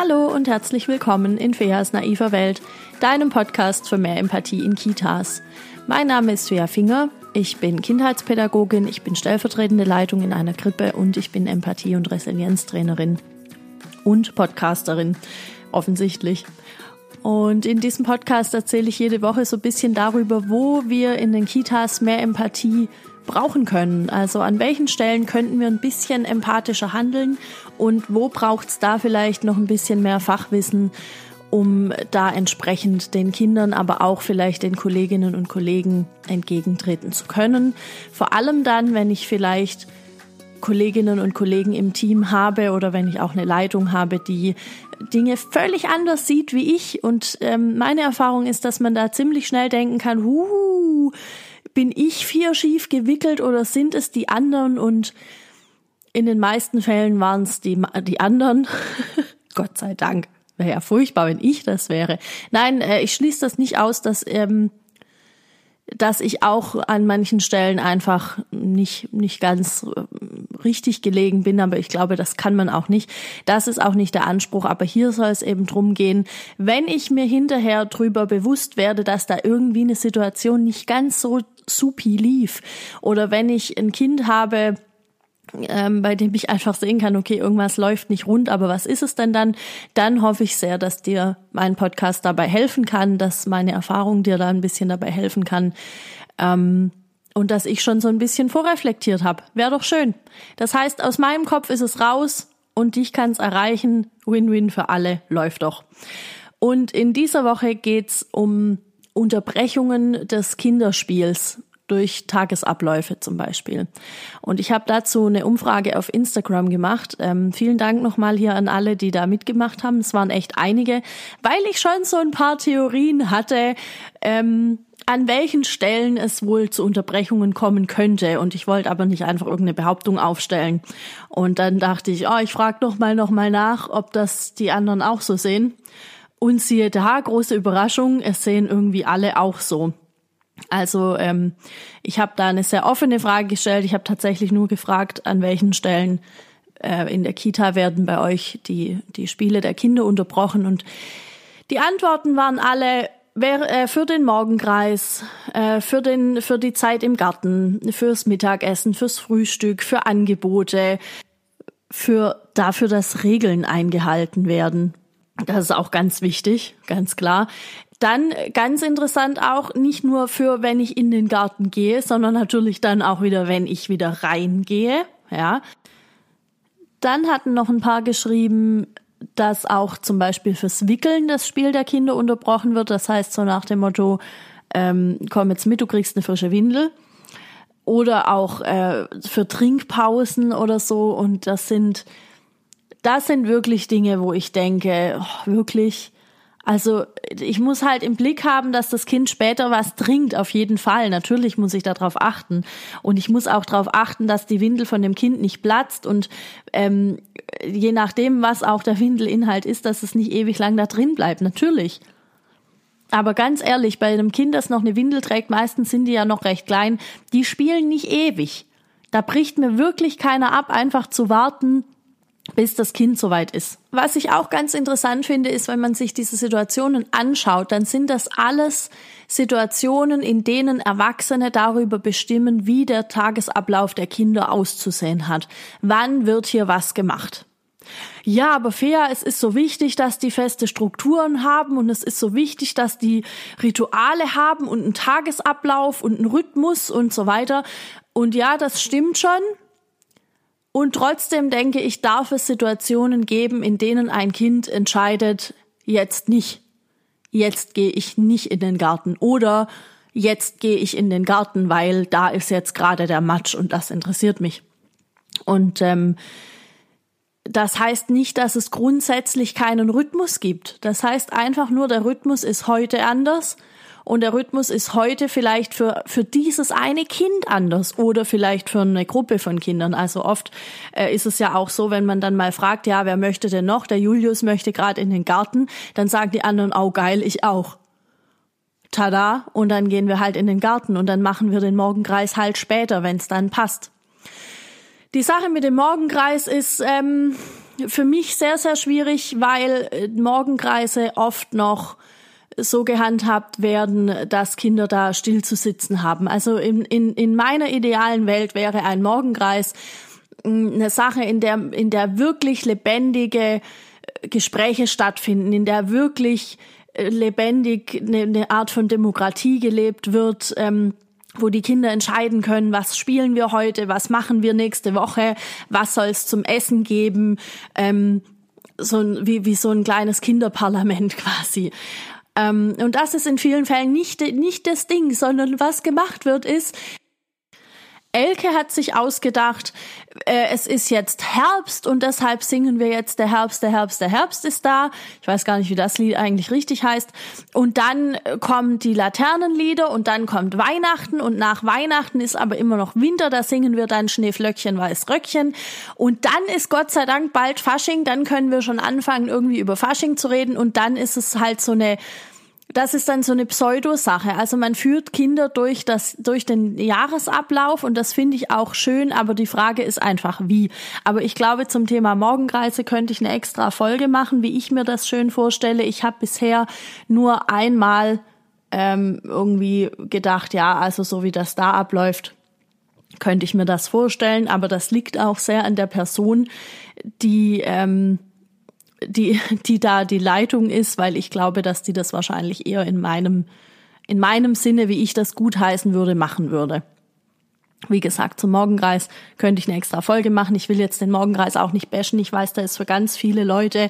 Hallo und herzlich willkommen in Feas naiver Welt, deinem Podcast für mehr Empathie in Kitas. Mein Name ist Fea Finger, ich bin Kindheitspädagogin, ich bin stellvertretende Leitung in einer Krippe und ich bin Empathie- und Resilienztrainerin und Podcasterin, offensichtlich. Und in diesem Podcast erzähle ich jede Woche so ein bisschen darüber, wo wir in den Kitas mehr Empathie brauchen können. Also an welchen Stellen könnten wir ein bisschen empathischer handeln und wo braucht es da vielleicht noch ein bisschen mehr Fachwissen, um da entsprechend den Kindern, aber auch vielleicht den Kolleginnen und Kollegen entgegentreten zu können. Vor allem dann, wenn ich vielleicht Kolleginnen und Kollegen im Team habe oder wenn ich auch eine Leitung habe, die Dinge völlig anders sieht wie ich. Und ähm, meine Erfahrung ist, dass man da ziemlich schnell denken kann, huh, bin ich vier schief gewickelt oder sind es die anderen? Und in den meisten Fällen waren es die, die anderen. Gott sei Dank. Wäre ja furchtbar, wenn ich das wäre. Nein, äh, ich schließe das nicht aus, dass ähm, dass ich auch an manchen Stellen einfach nicht, nicht ganz äh, richtig gelegen bin, aber ich glaube, das kann man auch nicht. Das ist auch nicht der Anspruch, aber hier soll es eben drum gehen, wenn ich mir hinterher drüber bewusst werde, dass da irgendwie eine Situation nicht ganz so supi lief oder wenn ich ein Kind habe, ähm, bei dem ich einfach sehen kann, okay, irgendwas läuft nicht rund, aber was ist es denn dann? Dann hoffe ich sehr, dass dir mein Podcast dabei helfen kann, dass meine Erfahrung dir da ein bisschen dabei helfen kann. Ähm, und dass ich schon so ein bisschen vorreflektiert habe. Wäre doch schön. Das heißt, aus meinem Kopf ist es raus und dich kann es erreichen. Win-win für alle, läuft doch. Und in dieser Woche geht's um Unterbrechungen des Kinderspiels durch Tagesabläufe zum Beispiel. Und ich habe dazu eine Umfrage auf Instagram gemacht. Ähm, vielen Dank nochmal hier an alle, die da mitgemacht haben. Es waren echt einige, weil ich schon so ein paar Theorien hatte, ähm, an welchen Stellen es wohl zu Unterbrechungen kommen könnte. Und ich wollte aber nicht einfach irgendeine Behauptung aufstellen. Und dann dachte ich, oh, ich frage doch mal noch mal nach, ob das die anderen auch so sehen. Und siehe da, große Überraschung, es sehen irgendwie alle auch so. Also ähm, ich habe da eine sehr offene Frage gestellt. Ich habe tatsächlich nur gefragt, an welchen Stellen äh, in der Kita werden bei euch die, die Spiele der Kinder unterbrochen. Und die Antworten waren alle wer, äh, für den Morgenkreis, äh, für, den, für die Zeit im Garten, fürs Mittagessen, fürs Frühstück, für Angebote, für dafür, dass Regeln eingehalten werden. Das ist auch ganz wichtig, ganz klar. Dann ganz interessant auch, nicht nur für, wenn ich in den Garten gehe, sondern natürlich dann auch wieder, wenn ich wieder reingehe, ja. Dann hatten noch ein paar geschrieben, dass auch zum Beispiel fürs Wickeln das Spiel der Kinder unterbrochen wird. Das heißt so nach dem Motto, ähm, komm jetzt mit, du kriegst eine frische Windel. Oder auch äh, für Trinkpausen oder so. Und das sind, das sind wirklich Dinge, wo ich denke, oh, wirklich, also ich muss halt im Blick haben, dass das Kind später was trinkt, auf jeden Fall. Natürlich muss ich darauf achten. Und ich muss auch darauf achten, dass die Windel von dem Kind nicht platzt und ähm, je nachdem, was auch der Windelinhalt ist, dass es nicht ewig lang da drin bleibt. Natürlich. Aber ganz ehrlich, bei einem Kind, das noch eine Windel trägt, meistens sind die ja noch recht klein, die spielen nicht ewig. Da bricht mir wirklich keiner ab, einfach zu warten, bis das Kind soweit ist. Was ich auch ganz interessant finde, ist, wenn man sich diese Situationen anschaut, dann sind das alles Situationen, in denen Erwachsene darüber bestimmen, wie der Tagesablauf der Kinder auszusehen hat. Wann wird hier was gemacht? Ja, aber fair, es ist so wichtig, dass die feste Strukturen haben und es ist so wichtig, dass die Rituale haben und einen Tagesablauf und einen Rhythmus und so weiter. Und ja, das stimmt schon. Und trotzdem denke ich, darf es Situationen geben, in denen ein Kind entscheidet, jetzt nicht. Jetzt gehe ich nicht in den Garten oder jetzt gehe ich in den Garten, weil da ist jetzt gerade der Matsch und das interessiert mich. Und ähm, das heißt nicht, dass es grundsätzlich keinen Rhythmus gibt. Das heißt einfach nur, der Rhythmus ist heute anders und der Rhythmus ist heute vielleicht für, für dieses eine Kind anders oder vielleicht für eine Gruppe von Kindern. Also oft äh, ist es ja auch so, wenn man dann mal fragt, ja, wer möchte denn noch? Der Julius möchte gerade in den Garten, dann sagen die anderen, oh geil, ich auch. Tada, und dann gehen wir halt in den Garten und dann machen wir den Morgenkreis halt später, wenn es dann passt. Die Sache mit dem Morgenkreis ist, ähm, für mich sehr, sehr schwierig, weil äh, Morgenkreise oft noch so gehandhabt werden, dass Kinder da still zu sitzen haben. Also in, in, in meiner idealen Welt wäre ein Morgenkreis eine Sache, in der, in der wirklich lebendige äh, Gespräche stattfinden, in der wirklich äh, lebendig eine, eine Art von Demokratie gelebt wird. Ähm, wo die Kinder entscheiden können, was spielen wir heute, was machen wir nächste Woche, was soll es zum Essen geben, ähm, so ein, wie, wie so ein kleines Kinderparlament quasi. Ähm, und das ist in vielen Fällen nicht, nicht das Ding, sondern was gemacht wird, ist, Elke hat sich ausgedacht, äh, es ist jetzt Herbst und deshalb singen wir jetzt der Herbst, der Herbst, der Herbst ist da. Ich weiß gar nicht, wie das Lied eigentlich richtig heißt. Und dann kommen die Laternenlieder und dann kommt Weihnachten und nach Weihnachten ist aber immer noch Winter, da singen wir dann Schneeflöckchen, Weißröckchen. Und dann ist Gott sei Dank bald Fasching, dann können wir schon anfangen, irgendwie über Fasching zu reden und dann ist es halt so eine das ist dann so eine Pseudosache. Also man führt Kinder durch das, durch den Jahresablauf und das finde ich auch schön, aber die Frage ist einfach wie. Aber ich glaube, zum Thema Morgenkreise könnte ich eine extra Folge machen, wie ich mir das schön vorstelle. Ich habe bisher nur einmal ähm, irgendwie gedacht, ja, also so wie das da abläuft, könnte ich mir das vorstellen, aber das liegt auch sehr an der Person, die ähm, die, die da die Leitung ist, weil ich glaube, dass die das wahrscheinlich eher in meinem, in meinem Sinne, wie ich das gut heißen würde, machen würde. Wie gesagt, zum Morgenkreis könnte ich eine extra Folge machen. Ich will jetzt den Morgenkreis auch nicht bashen. Ich weiß, da ist für ganz viele Leute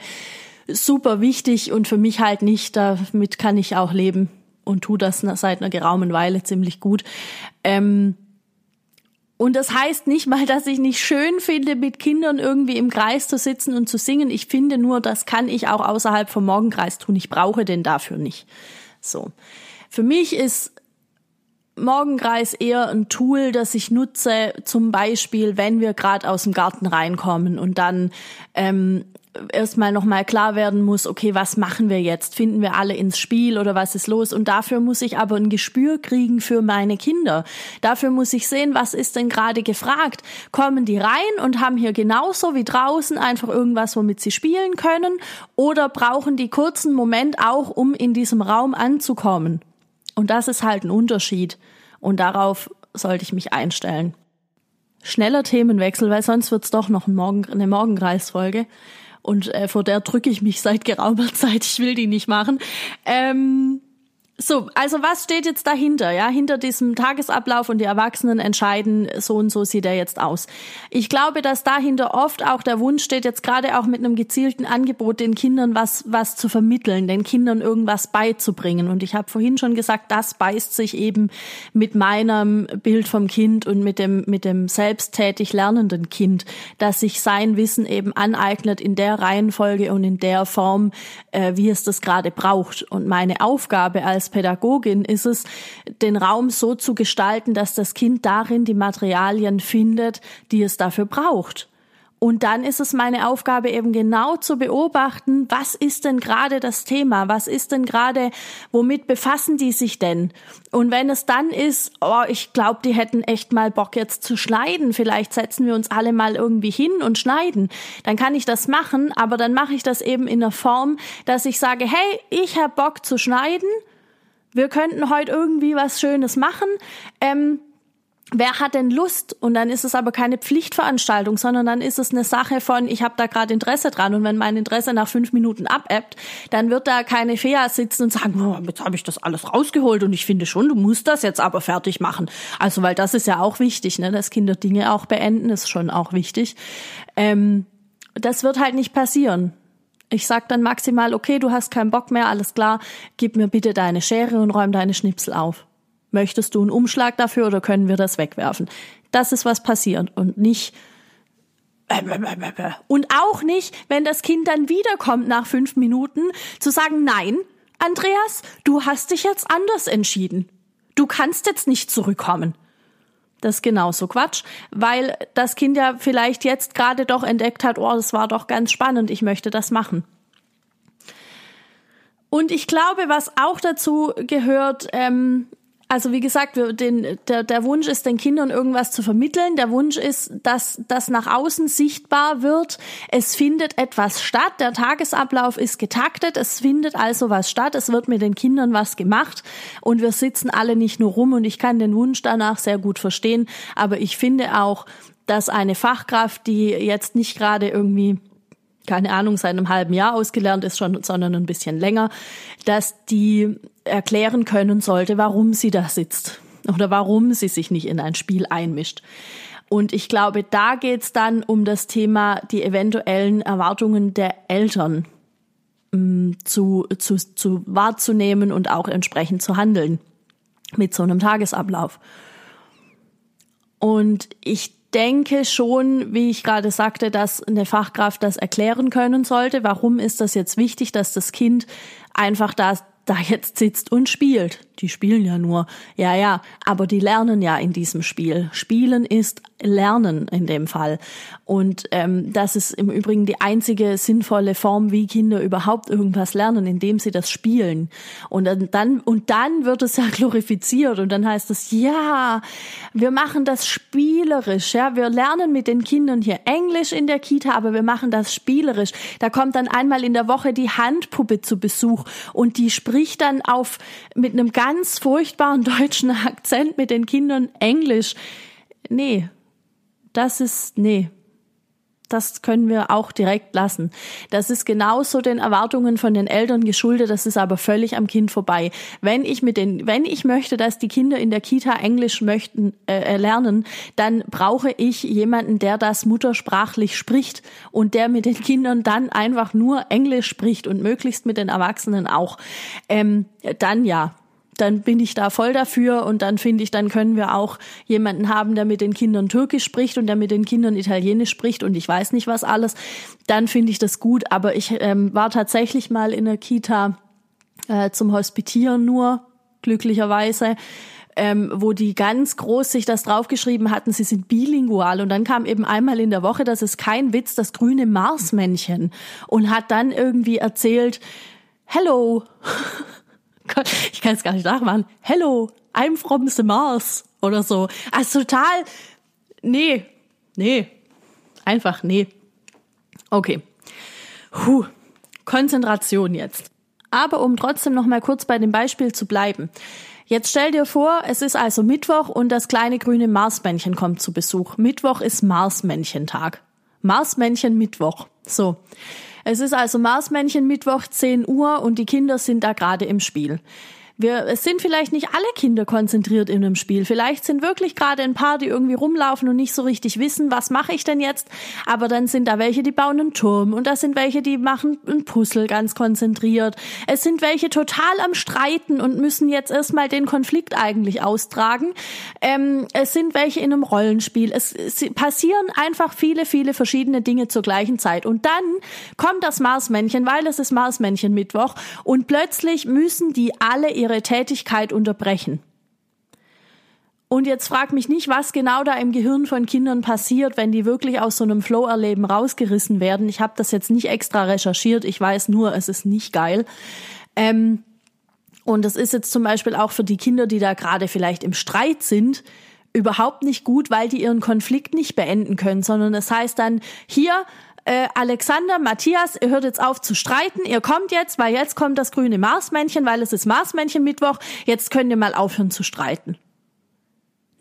super wichtig und für mich halt nicht. Damit kann ich auch leben und tu das seit einer geraumen Weile ziemlich gut. Ähm, und das heißt nicht mal, dass ich nicht schön finde, mit Kindern irgendwie im Kreis zu sitzen und zu singen. Ich finde nur, das kann ich auch außerhalb vom Morgenkreis tun. Ich brauche den dafür nicht. So. Für mich ist Morgenkreis eher ein Tool, das ich nutze, zum Beispiel, wenn wir gerade aus dem Garten reinkommen und dann ähm, erstmal nochmal klar werden muss, okay, was machen wir jetzt? Finden wir alle ins Spiel oder was ist los? Und dafür muss ich aber ein Gespür kriegen für meine Kinder. Dafür muss ich sehen, was ist denn gerade gefragt? Kommen die rein und haben hier genauso wie draußen einfach irgendwas, womit sie spielen können? Oder brauchen die kurzen Moment auch, um in diesem Raum anzukommen? Und das ist halt ein Unterschied. Und darauf sollte ich mich einstellen. Schneller Themenwechsel, weil sonst wird's doch noch ein Morgen, eine Morgenkreisfolge und äh, vor der drücke ich mich seit geraumer Zeit. Ich will die nicht machen. Ähm, so, also was steht jetzt dahinter? Ja, hinter diesem Tagesablauf und die Erwachsenen entscheiden, so und so sieht er jetzt aus. Ich glaube, dass dahinter oft auch der Wunsch steht, jetzt gerade auch mit einem gezielten Angebot den Kindern was was zu vermitteln, den Kindern irgendwas beizubringen. Und ich habe vorhin schon gesagt, das beißt sich eben mit meinem Bild vom Kind und mit dem mit dem selbsttätig lernenden Kind, dass sich sein Wissen eben aneignet in der Reihenfolge und in der Form, äh, wie es das gerade braucht. Und meine Aufgabe als Pädagogin ist es, den Raum so zu gestalten, dass das Kind darin die Materialien findet, die es dafür braucht. Und dann ist es meine Aufgabe eben genau zu beobachten, was ist denn gerade das Thema? Was ist denn gerade, womit befassen die sich denn? Und wenn es dann ist, oh, ich glaube, die hätten echt mal Bock jetzt zu schneiden, vielleicht setzen wir uns alle mal irgendwie hin und schneiden, dann kann ich das machen, aber dann mache ich das eben in der Form, dass ich sage, hey, ich habe Bock zu schneiden wir könnten heute irgendwie was Schönes machen. Ähm, wer hat denn Lust? Und dann ist es aber keine Pflichtveranstaltung, sondern dann ist es eine Sache von, ich habe da gerade Interesse dran. Und wenn mein Interesse nach fünf Minuten abebbt, dann wird da keine Fea sitzen und sagen, oh, jetzt habe ich das alles rausgeholt und ich finde schon, du musst das jetzt aber fertig machen. Also, weil das ist ja auch wichtig, ne? dass Kinder Dinge auch beenden, ist schon auch wichtig. Ähm, das wird halt nicht passieren. Ich sag dann maximal, okay, du hast keinen Bock mehr, alles klar, gib mir bitte deine Schere und räum deine Schnipsel auf. Möchtest du einen Umschlag dafür oder können wir das wegwerfen? Das ist was passiert und nicht und auch nicht, wenn das Kind dann wiederkommt nach fünf Minuten, zu sagen, nein, Andreas, du hast dich jetzt anders entschieden. Du kannst jetzt nicht zurückkommen. Das ist genauso Quatsch, weil das Kind ja vielleicht jetzt gerade doch entdeckt hat, oh, das war doch ganz spannend, ich möchte das machen. Und ich glaube, was auch dazu gehört, ähm, also wie gesagt, wir, den, der, der Wunsch ist, den Kindern irgendwas zu vermitteln. Der Wunsch ist, dass das nach außen sichtbar wird. Es findet etwas statt. Der Tagesablauf ist getaktet. Es findet also was statt. Es wird mit den Kindern was gemacht. Und wir sitzen alle nicht nur rum. Und ich kann den Wunsch danach sehr gut verstehen. Aber ich finde auch, dass eine Fachkraft, die jetzt nicht gerade irgendwie keine Ahnung, seit einem halben Jahr ausgelernt ist schon, sondern ein bisschen länger, dass die erklären können sollte, warum sie da sitzt oder warum sie sich nicht in ein Spiel einmischt. Und ich glaube, da geht's dann um das Thema die eventuellen Erwartungen der Eltern mh, mm, zu, zu, zu wahrzunehmen und auch entsprechend zu handeln mit so einem Tagesablauf. Und ich denke schon, wie ich gerade sagte, dass eine Fachkraft das erklären können sollte. Warum ist das jetzt wichtig, dass das Kind einfach da, da jetzt sitzt und spielt? Die spielen ja nur. Ja, ja, aber die lernen ja in diesem Spiel. Spielen ist Lernen in dem Fall. Und ähm, das ist im Übrigen die einzige sinnvolle Form, wie Kinder überhaupt irgendwas lernen, indem sie das spielen. Und dann, und dann wird es ja glorifiziert und dann heißt es, ja, wir machen das spielerisch, ja, wir lernen mit den Kindern hier Englisch in der Kita, aber wir machen das spielerisch. Da kommt dann einmal in der Woche die Handpuppe zu Besuch und die spricht dann auf mit einem ganz ganz furchtbaren deutschen Akzent mit den Kindern Englisch. Nee, das ist, nee. Das können wir auch direkt lassen. Das ist genauso den Erwartungen von den Eltern geschuldet, das ist aber völlig am Kind vorbei. Wenn ich mit den, wenn ich möchte, dass die Kinder in der Kita Englisch möchten äh, lernen, dann brauche ich jemanden, der das muttersprachlich spricht und der mit den Kindern dann einfach nur Englisch spricht und möglichst mit den Erwachsenen auch. Ähm, dann ja, dann bin ich da voll dafür und dann finde ich, dann können wir auch jemanden haben, der mit den Kindern Türkisch spricht und der mit den Kindern Italienisch spricht und ich weiß nicht was alles. Dann finde ich das gut. Aber ich ähm, war tatsächlich mal in der Kita äh, zum Hospitieren nur, glücklicherweise. Ähm, wo die ganz groß sich das draufgeschrieben hatten, sie sind bilingual. Und dann kam eben einmal in der Woche, das ist kein Witz, das grüne Marsmännchen und hat dann irgendwie erzählt, Hello. ich kann es gar nicht nachmachen. Hello, I'm from the Mars oder so. Also total, nee, nee, einfach nee. Okay. Puh, Konzentration jetzt. Aber um trotzdem noch mal kurz bei dem Beispiel zu bleiben. Jetzt stell dir vor, es ist also Mittwoch und das kleine grüne Marsmännchen kommt zu Besuch. Mittwoch ist Marsmännchentag. Marsmännchen Mittwoch. So. Es ist also Marsmännchen Mittwoch 10 Uhr und die Kinder sind da gerade im Spiel. Wir, es sind vielleicht nicht alle Kinder konzentriert in einem Spiel. Vielleicht sind wirklich gerade ein paar, die irgendwie rumlaufen und nicht so richtig wissen, was mache ich denn jetzt. Aber dann sind da welche, die bauen einen Turm und da sind welche, die machen ein Puzzle ganz konzentriert. Es sind welche total am Streiten und müssen jetzt erstmal den Konflikt eigentlich austragen. Ähm, es sind welche in einem Rollenspiel. Es, es passieren einfach viele, viele verschiedene Dinge zur gleichen Zeit. Und dann kommt das Marsmännchen, weil es ist Marsmännchen Mittwoch und plötzlich müssen die alle ihre ihre Tätigkeit unterbrechen. Und jetzt frag mich nicht, was genau da im Gehirn von Kindern passiert, wenn die wirklich aus so einem Flow-Erleben rausgerissen werden. Ich habe das jetzt nicht extra recherchiert. Ich weiß nur, es ist nicht geil. Ähm, und das ist jetzt zum Beispiel auch für die Kinder, die da gerade vielleicht im Streit sind, überhaupt nicht gut, weil die ihren Konflikt nicht beenden können, sondern es heißt dann, hier, äh, Alexander, Matthias, ihr hört jetzt auf zu streiten, ihr kommt jetzt, weil jetzt kommt das grüne Marsmännchen, weil es ist Marsmännchen Mittwoch, jetzt könnt ihr mal aufhören zu streiten.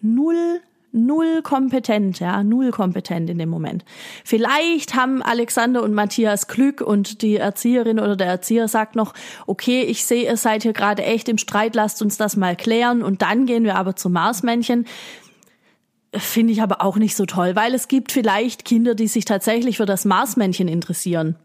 Null null kompetent, ja, null kompetent in dem Moment. Vielleicht haben Alexander und Matthias Glück und die Erzieherin oder der Erzieher sagt noch, okay, ich sehe, ihr seid hier gerade echt im Streit, lasst uns das mal klären und dann gehen wir aber zum Marsmännchen. Finde ich aber auch nicht so toll, weil es gibt vielleicht Kinder, die sich tatsächlich für das Marsmännchen interessieren.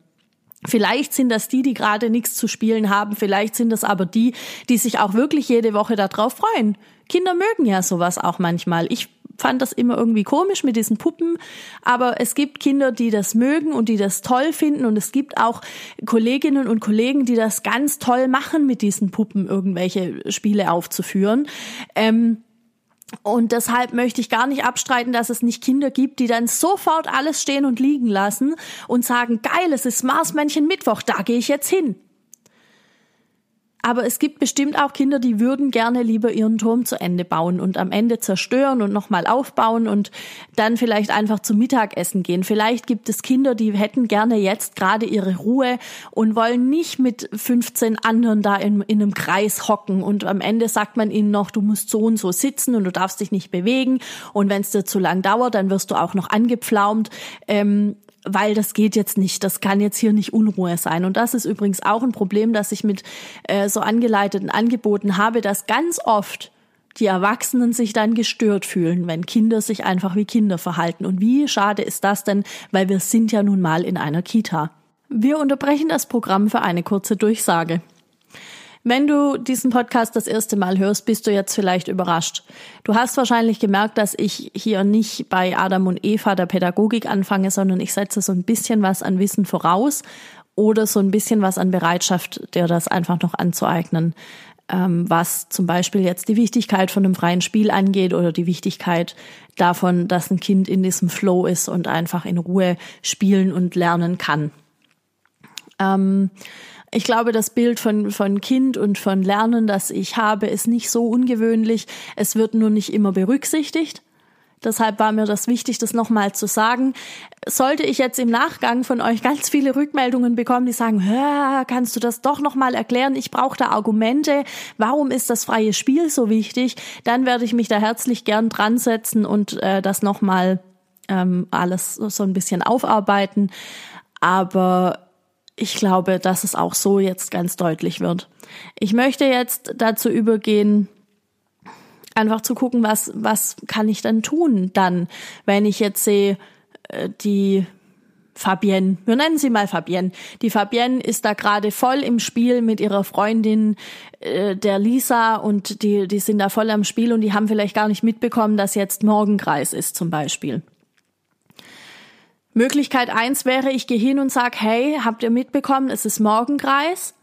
Vielleicht sind das die, die gerade nichts zu spielen haben, vielleicht sind das aber die, die sich auch wirklich jede Woche darauf freuen. Kinder mögen ja sowas auch manchmal. Ich fand das immer irgendwie komisch mit diesen Puppen, aber es gibt Kinder, die das mögen und die das toll finden und es gibt auch Kolleginnen und Kollegen, die das ganz toll machen, mit diesen Puppen irgendwelche Spiele aufzuführen. Ähm, und deshalb möchte ich gar nicht abstreiten, dass es nicht Kinder gibt, die dann sofort alles stehen und liegen lassen und sagen, geil, es ist Marsmännchen Mittwoch, da gehe ich jetzt hin. Aber es gibt bestimmt auch Kinder, die würden gerne lieber ihren Turm zu Ende bauen und am Ende zerstören und nochmal aufbauen und dann vielleicht einfach zum Mittagessen gehen. Vielleicht gibt es Kinder, die hätten gerne jetzt gerade ihre Ruhe und wollen nicht mit 15 anderen da in, in einem Kreis hocken und am Ende sagt man ihnen noch, du musst so und so sitzen und du darfst dich nicht bewegen und wenn es dir zu lang dauert, dann wirst du auch noch angepflaumt. Ähm, weil das geht jetzt nicht, das kann jetzt hier nicht Unruhe sein. Und das ist übrigens auch ein Problem, das ich mit äh, so angeleiteten Angeboten habe, dass ganz oft die Erwachsenen sich dann gestört fühlen, wenn Kinder sich einfach wie Kinder verhalten. Und wie schade ist das denn, weil wir sind ja nun mal in einer Kita. Wir unterbrechen das Programm für eine kurze Durchsage. Wenn du diesen Podcast das erste Mal hörst, bist du jetzt vielleicht überrascht. Du hast wahrscheinlich gemerkt, dass ich hier nicht bei Adam und Eva der Pädagogik anfange, sondern ich setze so ein bisschen was an Wissen voraus oder so ein bisschen was an Bereitschaft, dir das einfach noch anzueignen, ähm, was zum Beispiel jetzt die Wichtigkeit von einem freien Spiel angeht oder die Wichtigkeit davon, dass ein Kind in diesem Flow ist und einfach in Ruhe spielen und lernen kann. Ähm, ich glaube, das Bild von, von Kind und von Lernen, das ich habe, ist nicht so ungewöhnlich. Es wird nur nicht immer berücksichtigt. Deshalb war mir das wichtig, das nochmal zu sagen. Sollte ich jetzt im Nachgang von euch ganz viele Rückmeldungen bekommen, die sagen, kannst du das doch nochmal erklären? Ich brauche da Argumente. Warum ist das freie Spiel so wichtig? Dann werde ich mich da herzlich gern dran setzen und äh, das nochmal ähm, alles so ein bisschen aufarbeiten. Aber ich glaube, dass es auch so jetzt ganz deutlich wird. Ich möchte jetzt dazu übergehen, einfach zu gucken, was, was kann ich dann tun dann, wenn ich jetzt sehe, äh, die Fabienne, wir nennen sie mal Fabienne. Die Fabienne ist da gerade voll im Spiel mit ihrer Freundin äh, der Lisa und die, die sind da voll am Spiel und die haben vielleicht gar nicht mitbekommen, dass jetzt Morgenkreis ist zum Beispiel. Möglichkeit eins wäre, ich gehe hin und sag, hey, habt ihr mitbekommen, es ist Morgenkreis?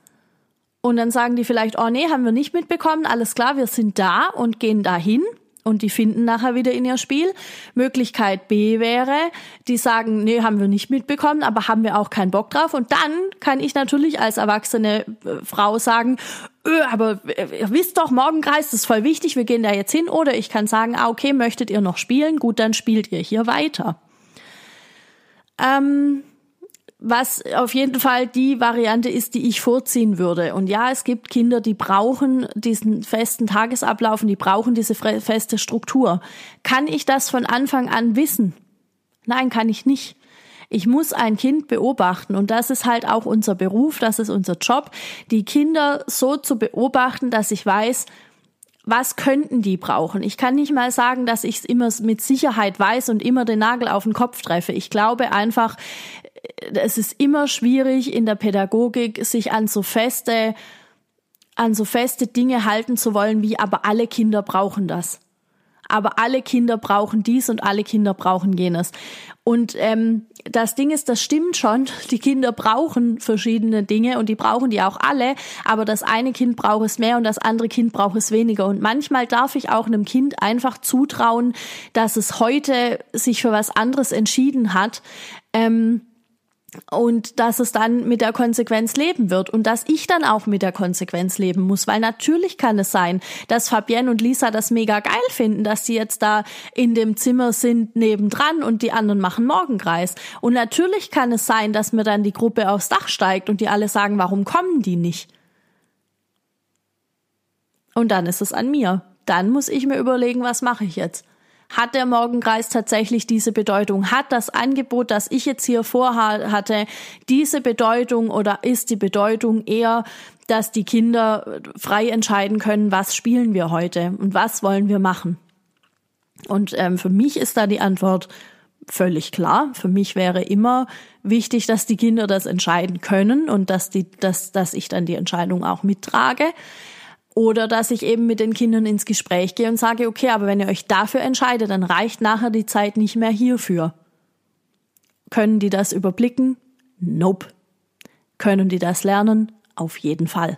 Und dann sagen die vielleicht, oh nee, haben wir nicht mitbekommen, alles klar, wir sind da und gehen dahin und die finden nachher wieder in ihr Spiel. Möglichkeit B wäre, die sagen, nee, haben wir nicht mitbekommen, aber haben wir auch keinen Bock drauf. Und dann kann ich natürlich als erwachsene äh, Frau sagen, öh, aber ihr wisst doch, Morgenkreis, ist voll wichtig, wir gehen da jetzt hin. Oder ich kann sagen, ah, okay, möchtet ihr noch spielen? Gut, dann spielt ihr hier weiter. Ähm, was auf jeden Fall die Variante ist, die ich vorziehen würde. Und ja, es gibt Kinder, die brauchen diesen festen Tagesablauf und die brauchen diese feste Struktur. Kann ich das von Anfang an wissen? Nein, kann ich nicht. Ich muss ein Kind beobachten und das ist halt auch unser Beruf, das ist unser Job, die Kinder so zu beobachten, dass ich weiß, was könnten die brauchen? Ich kann nicht mal sagen, dass ich es immer mit Sicherheit weiß und immer den Nagel auf den Kopf treffe. Ich glaube einfach, äh, es ist immer schwierig in der Pädagogik, sich an so feste, an so feste Dinge halten zu wollen, wie aber alle Kinder brauchen das aber alle Kinder brauchen dies und alle Kinder brauchen jenes. Und ähm, das Ding ist, das stimmt schon, die Kinder brauchen verschiedene Dinge und die brauchen die auch alle, aber das eine Kind braucht es mehr und das andere Kind braucht es weniger. Und manchmal darf ich auch einem Kind einfach zutrauen, dass es heute sich für was anderes entschieden hat. Ähm, und dass es dann mit der Konsequenz leben wird und dass ich dann auch mit der Konsequenz leben muss, weil natürlich kann es sein, dass Fabienne und Lisa das mega geil finden, dass sie jetzt da in dem Zimmer sind nebendran und die anderen machen Morgenkreis. Und natürlich kann es sein, dass mir dann die Gruppe aufs Dach steigt und die alle sagen, warum kommen die nicht? Und dann ist es an mir. Dann muss ich mir überlegen, was mache ich jetzt? Hat der Morgenkreis tatsächlich diese Bedeutung? Hat das Angebot, das ich jetzt hier vorhatte, diese Bedeutung oder ist die Bedeutung eher, dass die Kinder frei entscheiden können, was spielen wir heute und was wollen wir machen? Und ähm, für mich ist da die Antwort völlig klar. Für mich wäre immer wichtig, dass die Kinder das entscheiden können und dass die, dass, dass ich dann die Entscheidung auch mittrage. Oder dass ich eben mit den Kindern ins Gespräch gehe und sage, okay, aber wenn ihr euch dafür entscheidet, dann reicht nachher die Zeit nicht mehr hierfür. Können die das überblicken? Nope. Können die das lernen? Auf jeden Fall.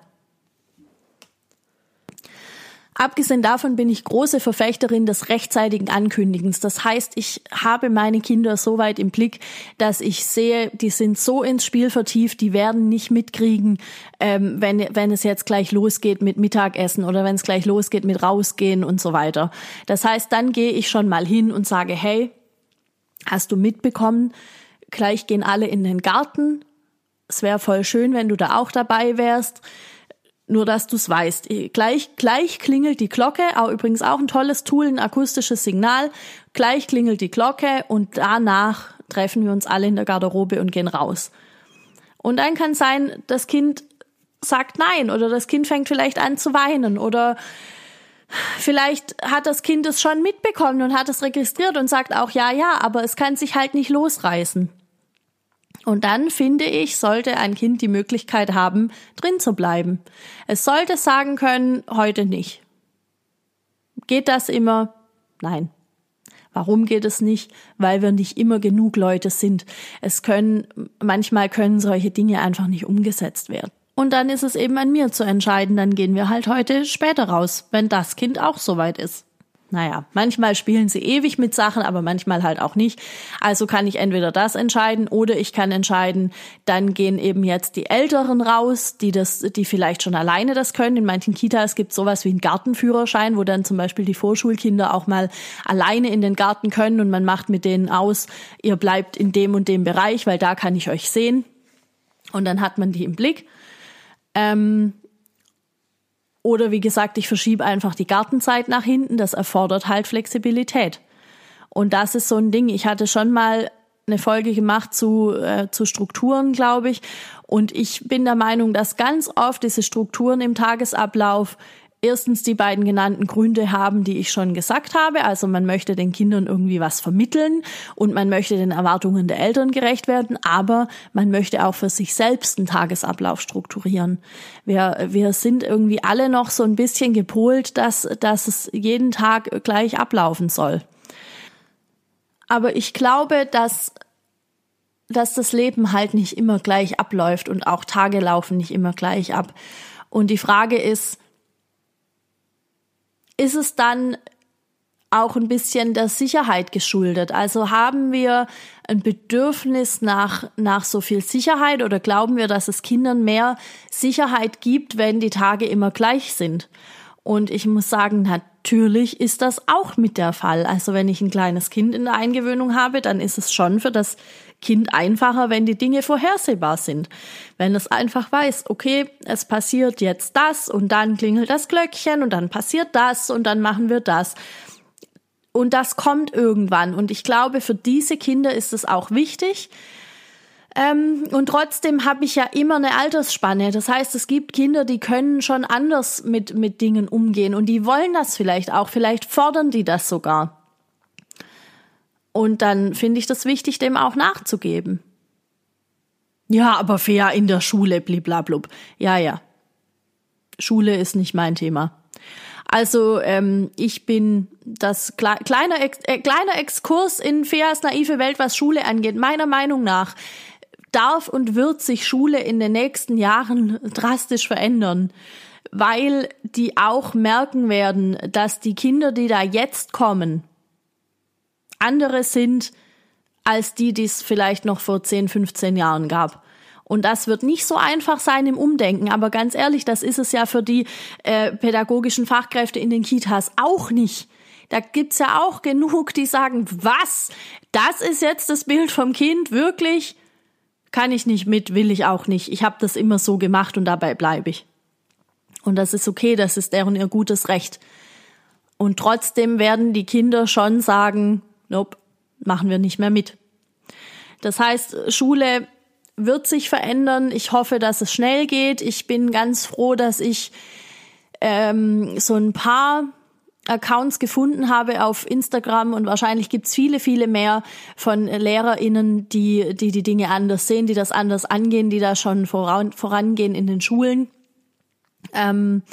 Abgesehen davon bin ich große Verfechterin des rechtzeitigen Ankündigens. Das heißt, ich habe meine Kinder so weit im Blick, dass ich sehe, die sind so ins Spiel vertieft, die werden nicht mitkriegen, ähm, wenn, wenn es jetzt gleich losgeht mit Mittagessen oder wenn es gleich losgeht mit rausgehen und so weiter. Das heißt, dann gehe ich schon mal hin und sage, hey, hast du mitbekommen, gleich gehen alle in den Garten. Es wäre voll schön, wenn du da auch dabei wärst nur, dass du es weißt. Gleich, gleich klingelt die Glocke, auch übrigens auch ein tolles Tool, ein akustisches Signal. Gleich klingelt die Glocke und danach treffen wir uns alle in der Garderobe und gehen raus. Und dann kann sein, das Kind sagt nein oder das Kind fängt vielleicht an zu weinen oder vielleicht hat das Kind es schon mitbekommen und hat es registriert und sagt auch ja, ja, aber es kann sich halt nicht losreißen. Und dann finde ich, sollte ein Kind die Möglichkeit haben, drin zu bleiben. Es sollte sagen können, heute nicht. Geht das immer? Nein. Warum geht es nicht? Weil wir nicht immer genug Leute sind. Es können, manchmal können solche Dinge einfach nicht umgesetzt werden. Und dann ist es eben an mir zu entscheiden, dann gehen wir halt heute später raus, wenn das Kind auch soweit ist. Naja, manchmal spielen sie ewig mit Sachen, aber manchmal halt auch nicht. Also kann ich entweder das entscheiden oder ich kann entscheiden, dann gehen eben jetzt die Älteren raus, die das, die vielleicht schon alleine das können. In manchen Kitas gibt es sowas wie einen Gartenführerschein, wo dann zum Beispiel die Vorschulkinder auch mal alleine in den Garten können und man macht mit denen aus, ihr bleibt in dem und dem Bereich, weil da kann ich euch sehen. Und dann hat man die im Blick. Ähm, oder wie gesagt, ich verschiebe einfach die Gartenzeit nach hinten. Das erfordert halt Flexibilität. Und das ist so ein Ding. Ich hatte schon mal eine Folge gemacht zu, äh, zu Strukturen, glaube ich. Und ich bin der Meinung, dass ganz oft diese Strukturen im Tagesablauf erstens die beiden genannten Gründe haben, die ich schon gesagt habe. Also man möchte den Kindern irgendwie was vermitteln und man möchte den Erwartungen der Eltern gerecht werden, aber man möchte auch für sich selbst einen Tagesablauf strukturieren. Wir, wir sind irgendwie alle noch so ein bisschen gepolt, dass, dass es jeden Tag gleich ablaufen soll. Aber ich glaube, dass dass das Leben halt nicht immer gleich abläuft und auch Tage laufen nicht immer gleich ab. Und die Frage ist, ist es dann auch ein bisschen der Sicherheit geschuldet. Also haben wir ein Bedürfnis nach, nach so viel Sicherheit oder glauben wir, dass es Kindern mehr Sicherheit gibt, wenn die Tage immer gleich sind? Und ich muss sagen, natürlich ist das auch mit der Fall. Also wenn ich ein kleines Kind in der Eingewöhnung habe, dann ist es schon für das Kind einfacher, wenn die Dinge vorhersehbar sind. Wenn es einfach weiß, okay, es passiert jetzt das und dann klingelt das Glöckchen und dann passiert das und dann machen wir das. Und das kommt irgendwann. Und ich glaube, für diese Kinder ist es auch wichtig. Ähm, und trotzdem habe ich ja immer eine Altersspanne. Das heißt, es gibt Kinder, die können schon anders mit, mit Dingen umgehen und die wollen das vielleicht auch. Vielleicht fordern die das sogar. Und dann finde ich das wichtig, dem auch nachzugeben. Ja, aber fair in der Schule, bliblablub. Ja, ja. Schule ist nicht mein Thema. Also ähm, ich bin das kle kleiner, Ex äh, kleiner Exkurs in Feas naive Welt, was Schule angeht. Meiner Meinung nach darf und wird sich Schule in den nächsten Jahren drastisch verändern, weil die auch merken werden, dass die Kinder, die da jetzt kommen, andere sind als die, die es vielleicht noch vor 10, 15 Jahren gab. Und das wird nicht so einfach sein im Umdenken, aber ganz ehrlich, das ist es ja für die äh, pädagogischen Fachkräfte in den Kitas auch nicht. Da gibt's ja auch genug, die sagen, was? Das ist jetzt das Bild vom Kind, wirklich? Kann ich nicht mit, will ich auch nicht. Ich habe das immer so gemacht und dabei bleibe ich. Und das ist okay, das ist deren ihr gutes Recht. Und trotzdem werden die Kinder schon sagen, nope, machen wir nicht mehr mit. Das heißt, Schule wird sich verändern. Ich hoffe, dass es schnell geht. Ich bin ganz froh, dass ich ähm, so ein paar Accounts gefunden habe auf Instagram und wahrscheinlich gibt's viele, viele mehr von LehrerInnen, die, die die Dinge anders sehen, die das anders angehen, die da schon voran, vorangehen in den Schulen. Ähm,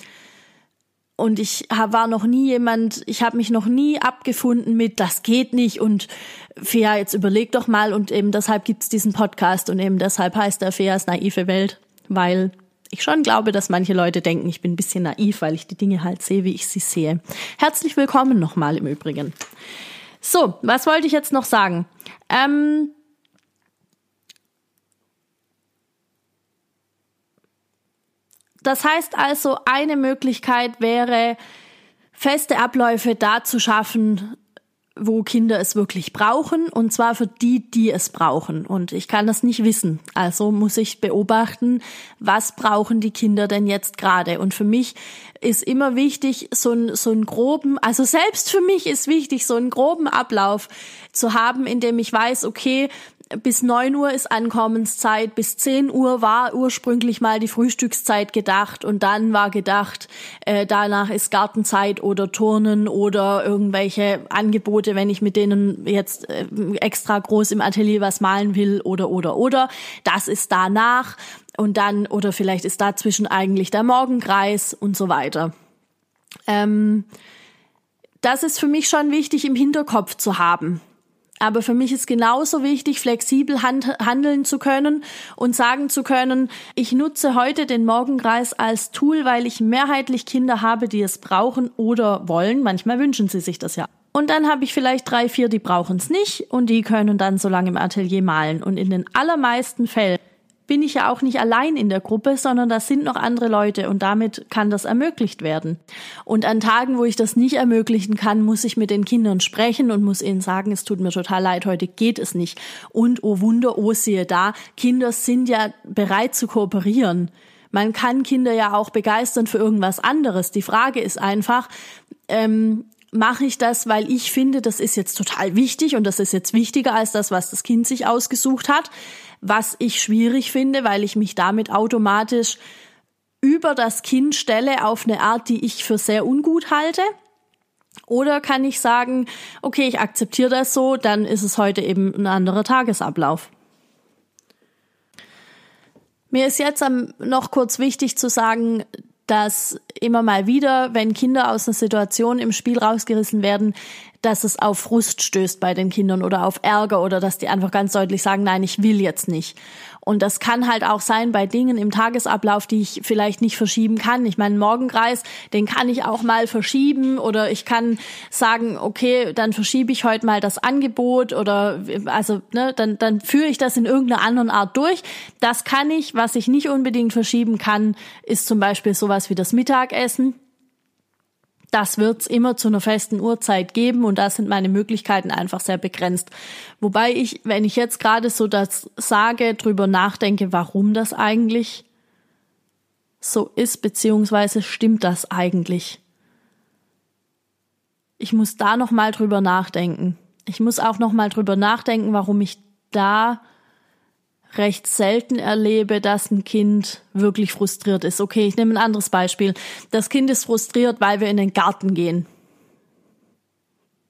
und ich war noch nie jemand, ich habe mich noch nie abgefunden mit, das geht nicht und Fea, jetzt überleg doch mal und eben deshalb gibt's diesen Podcast und eben deshalb heißt der Feas naive Welt, weil ich schon glaube, dass manche Leute denken, ich bin ein bisschen naiv, weil ich die Dinge halt sehe, wie ich sie sehe. Herzlich willkommen nochmal im Übrigen. So, was wollte ich jetzt noch sagen? Ähm, das heißt also, eine Möglichkeit wäre, feste Abläufe da zu schaffen, wo Kinder es wirklich brauchen, und zwar für die, die es brauchen. Und ich kann das nicht wissen. Also muss ich beobachten, was brauchen die Kinder denn jetzt gerade. Und für mich ist immer wichtig, so ein so einen groben, also selbst für mich ist wichtig, so einen groben Ablauf zu haben, in dem ich weiß, okay, bis neun Uhr ist Ankommenszeit, bis zehn Uhr war ursprünglich mal die Frühstückszeit gedacht und dann war gedacht, äh, danach ist Gartenzeit oder Turnen oder irgendwelche Angebote, wenn ich mit denen jetzt äh, extra groß im Atelier was malen will oder oder oder. Das ist danach und dann oder vielleicht ist dazwischen eigentlich der Morgenkreis und so weiter. Ähm, das ist für mich schon wichtig im Hinterkopf zu haben. Aber für mich ist genauso wichtig, flexibel hand handeln zu können und sagen zu können, ich nutze heute den Morgenkreis als Tool, weil ich mehrheitlich Kinder habe, die es brauchen oder wollen. Manchmal wünschen sie sich das ja. Und dann habe ich vielleicht drei, vier, die brauchen es nicht und die können dann so lange im Atelier malen. Und in den allermeisten Fällen bin ich ja auch nicht allein in der Gruppe, sondern da sind noch andere Leute und damit kann das ermöglicht werden. Und an Tagen, wo ich das nicht ermöglichen kann, muss ich mit den Kindern sprechen und muss ihnen sagen, es tut mir total leid, heute geht es nicht. Und oh Wunder, oh siehe da, Kinder sind ja bereit zu kooperieren. Man kann Kinder ja auch begeistern für irgendwas anderes. Die Frage ist einfach, ähm, mache ich das, weil ich finde, das ist jetzt total wichtig und das ist jetzt wichtiger als das, was das Kind sich ausgesucht hat was ich schwierig finde, weil ich mich damit automatisch über das Kind stelle auf eine Art, die ich für sehr ungut halte. Oder kann ich sagen, okay, ich akzeptiere das so, dann ist es heute eben ein anderer Tagesablauf. Mir ist jetzt noch kurz wichtig zu sagen, dass immer mal wieder, wenn Kinder aus einer Situation im Spiel rausgerissen werden, dass es auf Frust stößt bei den Kindern oder auf Ärger oder dass die einfach ganz deutlich sagen, nein, ich will jetzt nicht. Und das kann halt auch sein bei Dingen im Tagesablauf, die ich vielleicht nicht verschieben kann. Ich meine, Morgenkreis, den kann ich auch mal verschieben oder ich kann sagen, okay, dann verschiebe ich heute mal das Angebot oder also ne, dann, dann führe ich das in irgendeiner anderen Art durch. Das kann ich. Was ich nicht unbedingt verschieben kann, ist zum Beispiel sowas wie das Mittagessen das wird's immer zu einer festen Uhrzeit geben und da sind meine Möglichkeiten einfach sehr begrenzt. Wobei ich, wenn ich jetzt gerade so das sage, drüber nachdenke, warum das eigentlich so ist, beziehungsweise stimmt das eigentlich? Ich muss da noch mal drüber nachdenken. Ich muss auch noch mal drüber nachdenken, warum ich da recht selten erlebe, dass ein Kind wirklich frustriert ist. Okay, ich nehme ein anderes Beispiel. Das Kind ist frustriert, weil wir in den Garten gehen.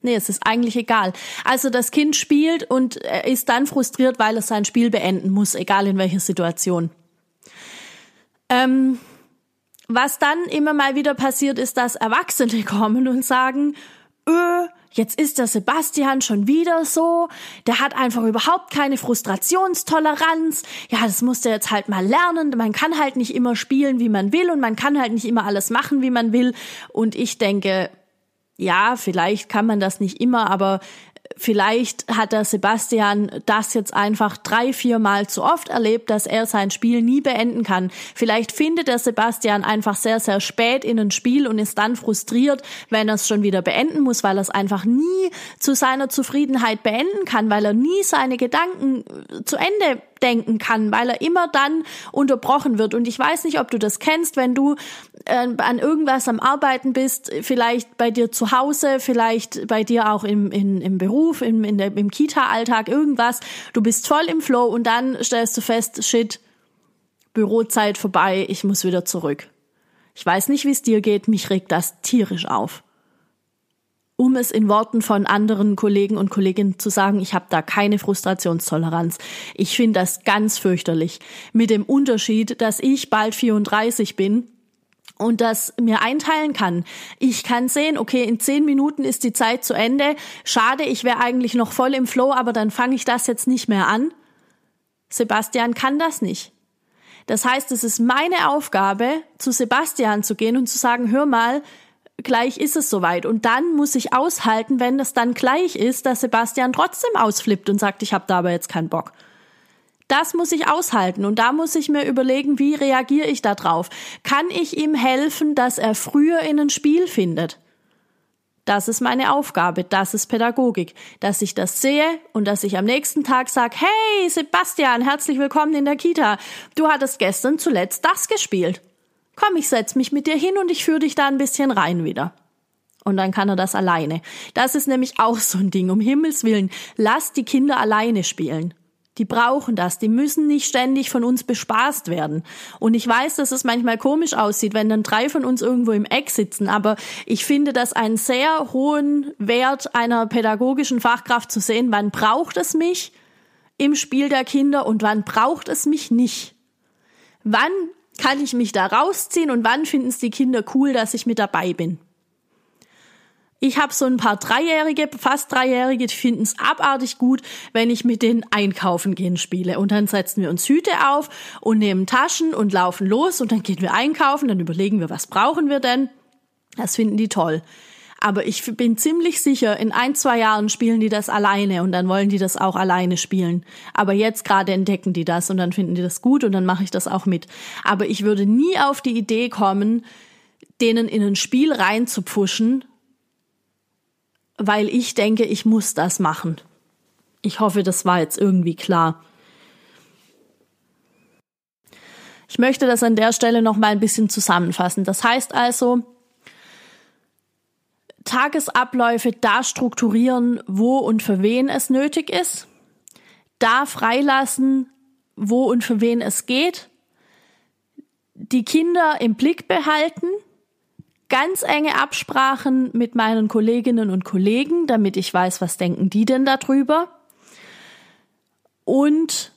Nee, es ist eigentlich egal. Also das Kind spielt und ist dann frustriert, weil es sein Spiel beenden muss, egal in welcher Situation. Ähm, was dann immer mal wieder passiert, ist, dass Erwachsene kommen und sagen, öh, jetzt ist der Sebastian schon wieder so, der hat einfach überhaupt keine Frustrationstoleranz. Ja, das muss der jetzt halt mal lernen. Man kann halt nicht immer spielen, wie man will und man kann halt nicht immer alles machen, wie man will. Und ich denke, ja, vielleicht kann man das nicht immer, aber Vielleicht hat der Sebastian das jetzt einfach drei, vier Mal zu oft erlebt, dass er sein Spiel nie beenden kann. Vielleicht findet der Sebastian einfach sehr, sehr spät in ein Spiel und ist dann frustriert, wenn er es schon wieder beenden muss, weil er es einfach nie zu seiner Zufriedenheit beenden kann, weil er nie seine Gedanken zu Ende denken kann, weil er immer dann unterbrochen wird. Und ich weiß nicht, ob du das kennst, wenn du äh, an irgendwas am Arbeiten bist, vielleicht bei dir zu Hause, vielleicht bei dir auch im, in, im Beruf, im, in der, im Kita-Alltag, irgendwas. Du bist voll im Flow und dann stellst du fest, shit, Bürozeit vorbei, ich muss wieder zurück. Ich weiß nicht, wie es dir geht, mich regt das tierisch auf um es in Worten von anderen Kollegen und Kolleginnen zu sagen, ich habe da keine Frustrationstoleranz. Ich finde das ganz fürchterlich. Mit dem Unterschied, dass ich bald 34 bin und das mir einteilen kann. Ich kann sehen, okay, in zehn Minuten ist die Zeit zu Ende. Schade, ich wäre eigentlich noch voll im Flow, aber dann fange ich das jetzt nicht mehr an. Sebastian kann das nicht. Das heißt, es ist meine Aufgabe, zu Sebastian zu gehen und zu sagen, hör mal, gleich ist es soweit. Und dann muss ich aushalten, wenn es dann gleich ist, dass Sebastian trotzdem ausflippt und sagt, ich habe da aber jetzt keinen Bock. Das muss ich aushalten und da muss ich mir überlegen, wie reagiere ich da drauf? Kann ich ihm helfen, dass er früher in ein Spiel findet? Das ist meine Aufgabe, das ist Pädagogik, dass ich das sehe und dass ich am nächsten Tag sage, hey Sebastian, herzlich willkommen in der Kita. Du hattest gestern zuletzt das gespielt. Komm, ich setz mich mit dir hin und ich führe dich da ein bisschen rein wieder. Und dann kann er das alleine. Das ist nämlich auch so ein Ding. Um Himmels Willen, lass die Kinder alleine spielen. Die brauchen das. Die müssen nicht ständig von uns bespaßt werden. Und ich weiß, dass es manchmal komisch aussieht, wenn dann drei von uns irgendwo im Eck sitzen. Aber ich finde das einen sehr hohen Wert einer pädagogischen Fachkraft zu sehen. Wann braucht es mich im Spiel der Kinder und wann braucht es mich nicht? Wann kann ich mich da rausziehen und wann finden es die Kinder cool, dass ich mit dabei bin? Ich habe so ein paar Dreijährige, fast Dreijährige, die finden es abartig gut, wenn ich mit denen einkaufen gehen spiele. Und dann setzen wir uns Hüte auf und nehmen Taschen und laufen los und dann gehen wir einkaufen, dann überlegen wir, was brauchen wir denn. Das finden die toll. Aber ich bin ziemlich sicher, in ein, zwei Jahren spielen die das alleine und dann wollen die das auch alleine spielen. Aber jetzt gerade entdecken die das und dann finden die das gut und dann mache ich das auch mit. Aber ich würde nie auf die Idee kommen, denen in ein Spiel reinzupfuschen, weil ich denke, ich muss das machen. Ich hoffe, das war jetzt irgendwie klar. Ich möchte das an der Stelle noch mal ein bisschen zusammenfassen. Das heißt also, Tagesabläufe da strukturieren, wo und für wen es nötig ist, da freilassen, wo und für wen es geht, die Kinder im Blick behalten, ganz enge Absprachen mit meinen Kolleginnen und Kollegen, damit ich weiß, was denken die denn darüber. Und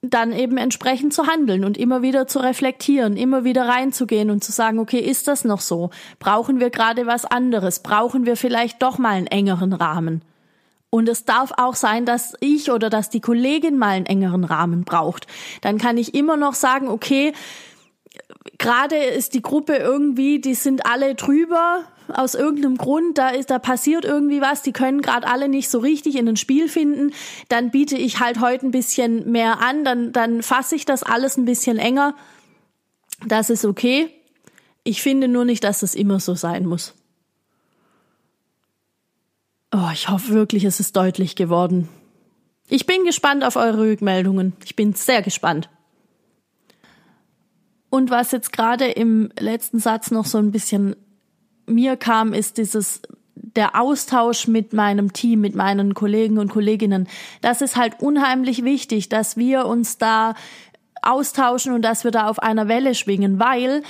dann eben entsprechend zu handeln und immer wieder zu reflektieren, immer wieder reinzugehen und zu sagen, okay, ist das noch so? Brauchen wir gerade was anderes? Brauchen wir vielleicht doch mal einen engeren Rahmen? Und es darf auch sein, dass ich oder dass die Kollegin mal einen engeren Rahmen braucht. Dann kann ich immer noch sagen, okay, gerade ist die Gruppe irgendwie, die sind alle drüber aus irgendeinem Grund, da ist, da passiert irgendwie was, die können gerade alle nicht so richtig in ein Spiel finden, dann biete ich halt heute ein bisschen mehr an, dann, dann fasse ich das alles ein bisschen enger. Das ist okay. Ich finde nur nicht, dass das immer so sein muss. Oh, ich hoffe wirklich, es ist deutlich geworden. Ich bin gespannt auf eure Rückmeldungen. Ich bin sehr gespannt. Und was jetzt gerade im letzten Satz noch so ein bisschen mir kam, ist dieses der Austausch mit meinem Team, mit meinen Kollegen und Kolleginnen. Das ist halt unheimlich wichtig, dass wir uns da austauschen und dass wir da auf einer Welle schwingen, weil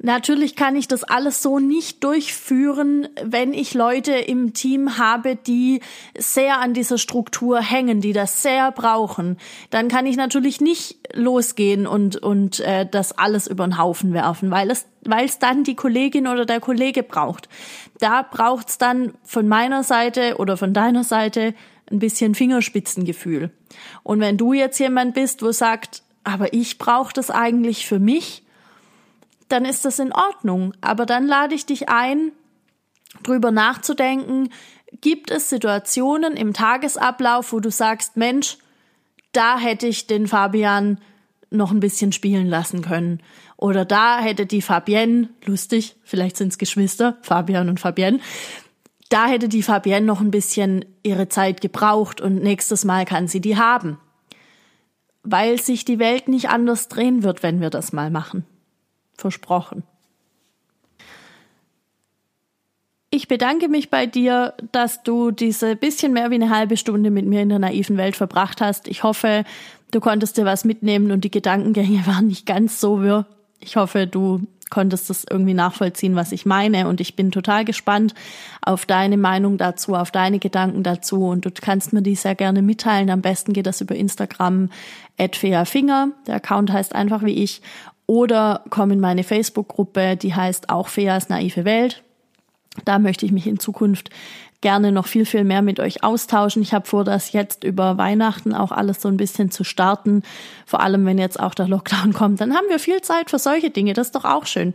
Natürlich kann ich das alles so nicht durchführen, wenn ich Leute im Team habe, die sehr an dieser Struktur hängen, die das sehr brauchen. Dann kann ich natürlich nicht losgehen und und äh, das alles über den Haufen werfen, weil es weil es dann die Kollegin oder der Kollege braucht. Da braucht's dann von meiner Seite oder von deiner Seite ein bisschen Fingerspitzengefühl. Und wenn du jetzt jemand bist, wo sagt, aber ich brauche das eigentlich für mich, dann ist das in Ordnung. Aber dann lade ich dich ein, drüber nachzudenken, gibt es Situationen im Tagesablauf, wo du sagst, Mensch, da hätte ich den Fabian noch ein bisschen spielen lassen können. Oder da hätte die Fabienne, lustig, vielleicht sind es Geschwister, Fabian und Fabienne, da hätte die Fabienne noch ein bisschen ihre Zeit gebraucht und nächstes Mal kann sie die haben. Weil sich die Welt nicht anders drehen wird, wenn wir das mal machen. Versprochen. Ich bedanke mich bei dir, dass du diese bisschen mehr wie eine halbe Stunde mit mir in der naiven Welt verbracht hast. Ich hoffe, du konntest dir was mitnehmen und die Gedankengänge waren nicht ganz so wirr. Ich hoffe, du konntest das irgendwie nachvollziehen, was ich meine. Und ich bin total gespannt auf deine Meinung dazu, auf deine Gedanken dazu. Und du kannst mir die sehr gerne mitteilen. Am besten geht das über Instagram at Finger. Der Account heißt einfach wie ich. Oder komm in meine Facebook-Gruppe, die heißt auch Feas naive Welt. Da möchte ich mich in Zukunft gerne noch viel, viel mehr mit euch austauschen. Ich habe vor, das jetzt über Weihnachten auch alles so ein bisschen zu starten. Vor allem, wenn jetzt auch der Lockdown kommt, dann haben wir viel Zeit für solche Dinge. Das ist doch auch schön.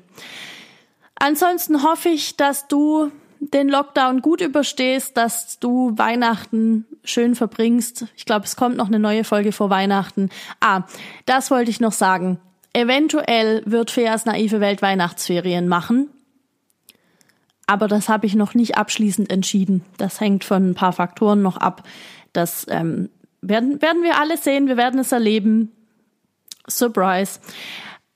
Ansonsten hoffe ich, dass du den Lockdown gut überstehst, dass du Weihnachten schön verbringst. Ich glaube, es kommt noch eine neue Folge vor Weihnachten. Ah, das wollte ich noch sagen. Eventuell wird Feas naive Welt Weihnachtsferien machen. Aber das habe ich noch nicht abschließend entschieden. Das hängt von ein paar Faktoren noch ab. Das ähm, werden, werden wir alle sehen, wir werden es erleben. Surprise.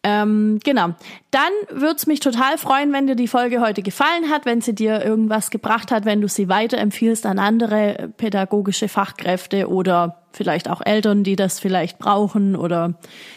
Ähm, genau. Dann würde es mich total freuen, wenn dir die Folge heute gefallen hat, wenn sie dir irgendwas gebracht hat, wenn du sie weiterempfiehlst an andere pädagogische Fachkräfte oder vielleicht auch Eltern, die das vielleicht brauchen oder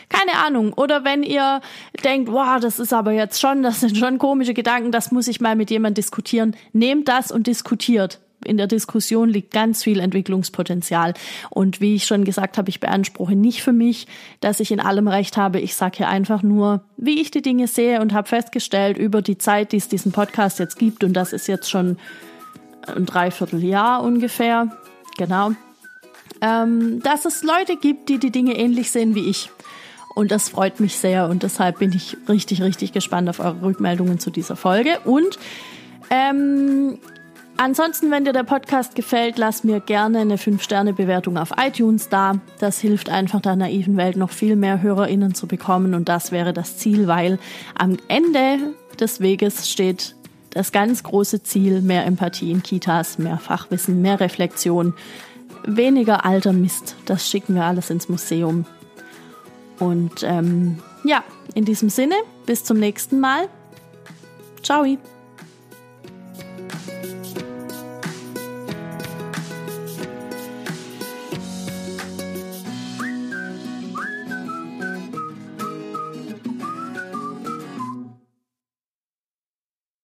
keine Ahnung. Oder wenn ihr denkt, wow, das ist aber jetzt schon, das sind schon komische Gedanken, das muss ich mal mit jemand diskutieren. Nehmt das und diskutiert in der Diskussion liegt ganz viel Entwicklungspotenzial. Und wie ich schon gesagt habe, ich beanspruche nicht für mich, dass ich in allem recht habe. Ich sage hier einfach nur, wie ich die Dinge sehe und habe festgestellt über die Zeit, die es diesen Podcast jetzt gibt, und das ist jetzt schon ein Dreivierteljahr ungefähr, genau, ähm, dass es Leute gibt, die die Dinge ähnlich sehen wie ich. Und das freut mich sehr und deshalb bin ich richtig, richtig gespannt auf eure Rückmeldungen zu dieser Folge. Und ähm, Ansonsten, wenn dir der Podcast gefällt, lass mir gerne eine 5-Sterne-Bewertung auf iTunes da. Das hilft einfach der naiven Welt noch viel mehr HörerInnen zu bekommen und das wäre das Ziel, weil am Ende des Weges steht das ganz große Ziel, mehr Empathie in Kitas, mehr Fachwissen, mehr Reflexion, weniger alter Mist. Das schicken wir alles ins Museum. Und ähm, ja, in diesem Sinne, bis zum nächsten Mal. Ciao.